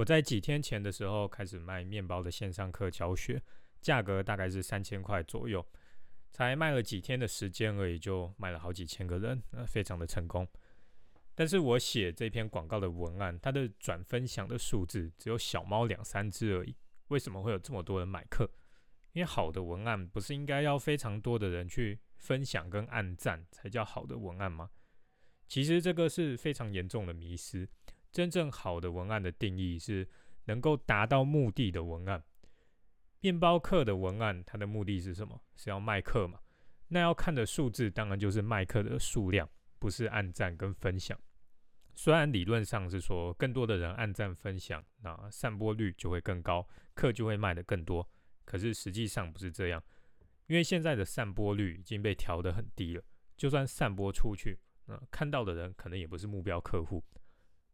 我在几天前的时候开始卖面包的线上课教学，价格大概是三千块左右，才卖了几天的时间而已，就卖了好几千个人，呃，非常的成功。但是我写这篇广告的文案，它的转分享的数字只有小猫两三只而已。为什么会有这么多人买课？因为好的文案不是应该要非常多的人去分享跟按赞才叫好的文案吗？其实这个是非常严重的迷失。真正好的文案的定义是能够达到目的的文案。面包课的文案，它的目的是什么？是要卖课嘛？那要看的数字当然就是卖课的数量，不是按赞跟分享。虽然理论上是说更多的人按赞分享，那散播率就会更高，课就会卖得更多。可是实际上不是这样，因为现在的散播率已经被调得很低了。就算散播出去，那看到的人可能也不是目标客户。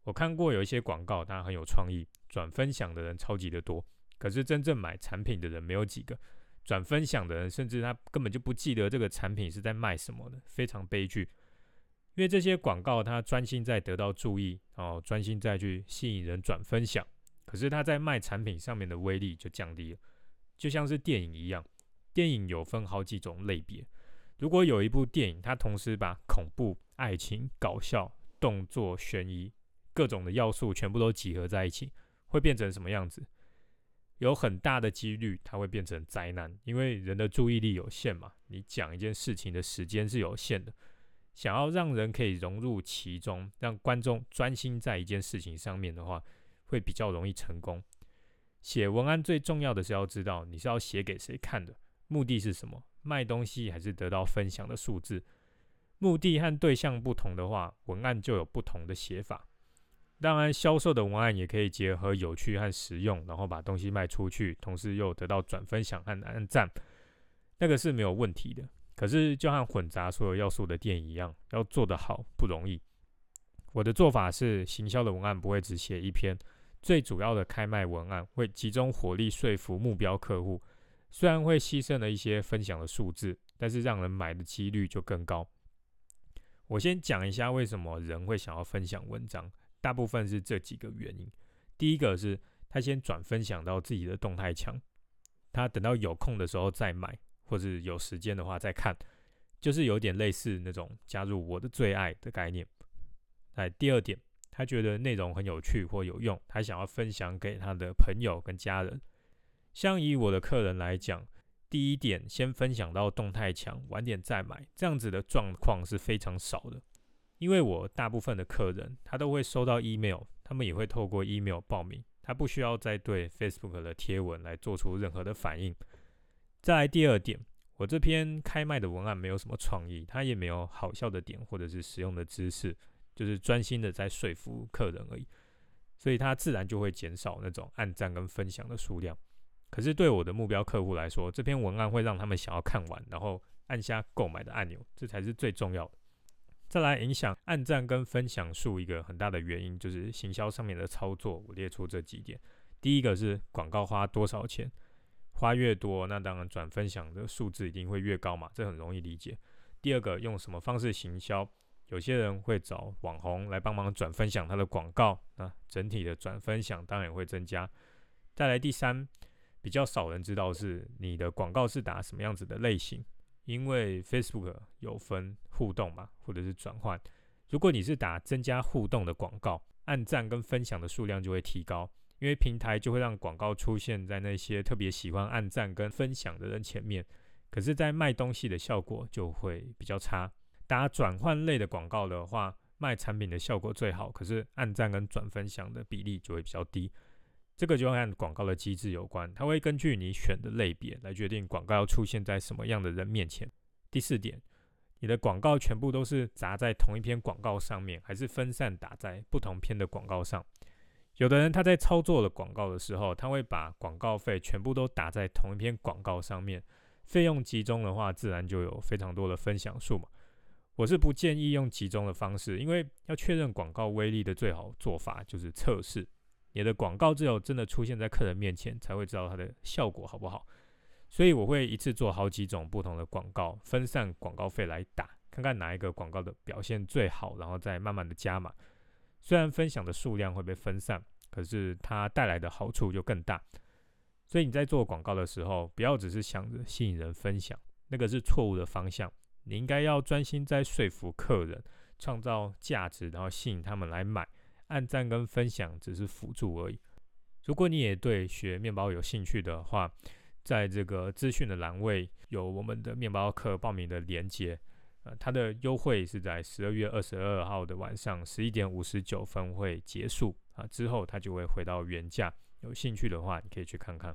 我看过有一些广告，它很有创意，转分享的人超级的多，可是真正买产品的人没有几个。转分享的人甚至他根本就不记得这个产品是在卖什么的，非常悲剧。因为这些广告它专心在得到注意，哦，专心在去吸引人转分享，可是它在卖产品上面的威力就降低了。就像是电影一样，电影有分好几种类别。如果有一部电影，它同时把恐怖、爱情、搞笑、动作、悬疑各种的要素全部都集合在一起，会变成什么样子？有很大的几率它会变成灾难，因为人的注意力有限嘛。你讲一件事情的时间是有限的，想要让人可以融入其中，让观众专心在一件事情上面的话，会比较容易成功。写文案最重要的是要知道你是要写给谁看的，目的是什么？卖东西还是得到分享的数字？目的和对象不同的话，文案就有不同的写法。当然，销售的文案也可以结合有趣和实用，然后把东西卖出去，同时又得到转分享和按赞，那个是没有问题的。可是，就和混杂所有要素的店一样，要做得好不容易。我的做法是，行销的文案不会只写一篇。最主要的开卖文案会集中火力说服目标客户，虽然会牺牲了一些分享的数字，但是让人买的几率就更高。我先讲一下为什么人会想要分享文章，大部分是这几个原因。第一个是他先转分享到自己的动态墙，他等到有空的时候再买，或者有时间的话再看，就是有点类似那种加入我的最爱的概念。来，第二点。他觉得内容很有趣或有用，他想要分享给他的朋友跟家人。像以我的客人来讲，第一点先分享到动态墙，晚点再买，这样子的状况是非常少的。因为我大部分的客人他都会收到 email，他们也会透过 email 报名，他不需要再对 Facebook 的贴文来做出任何的反应。再来第二点，我这篇开卖的文案没有什么创意，它也没有好笑的点或者是实用的知识。就是专心的在说服客人而已，所以他自然就会减少那种按赞跟分享的数量。可是对我的目标客户来说，这篇文案会让他们想要看完，然后按下购买的按钮，这才是最重要的。再来影响按赞跟分享数一个很大的原因，就是行销上面的操作。我列出这几点：第一个是广告花多少钱，花越多，那当然转分享的数字一定会越高嘛，这很容易理解。第二个用什么方式行销？有些人会找网红来帮忙转分享他的广告，那整体的转分享当然也会增加。再来第三，比较少人知道是你的广告是打什么样子的类型，因为 Facebook 有分互动嘛，或者是转换。如果你是打增加互动的广告，按赞跟分享的数量就会提高，因为平台就会让广告出现在那些特别喜欢按赞跟分享的人前面。可是，在卖东西的效果就会比较差。打转换类的广告的话，卖产品的效果最好，可是按赞跟转分享的比例就会比较低。这个就和广告的机制有关，它会根据你选的类别来决定广告要出现在什么样的人面前。第四点，你的广告全部都是砸在同一篇广告上面，还是分散打在不同篇的广告上？有的人他在操作了广告的时候，他会把广告费全部都打在同一篇广告上面，费用集中的话，自然就有非常多的分享数嘛。我是不建议用集中的方式，因为要确认广告威力的最好做法就是测试。你的广告只有真的出现在客人面前，才会知道它的效果好不好。所以我会一次做好几种不同的广告，分散广告费来打，看看哪一个广告的表现最好，然后再慢慢的加码。虽然分享的数量会被分散，可是它带来的好处就更大。所以你在做广告的时候，不要只是想着吸引人分享，那个是错误的方向。你应该要专心在说服客人，创造价值，然后吸引他们来买。按赞跟分享只是辅助而已。如果你也对学面包有兴趣的话，在这个资讯的栏位有我们的面包课报名的连接。呃，它的优惠是在十二月二十二号的晚上十一点五十九分会结束啊，之后它就会回到原价。有兴趣的话，你可以去看看。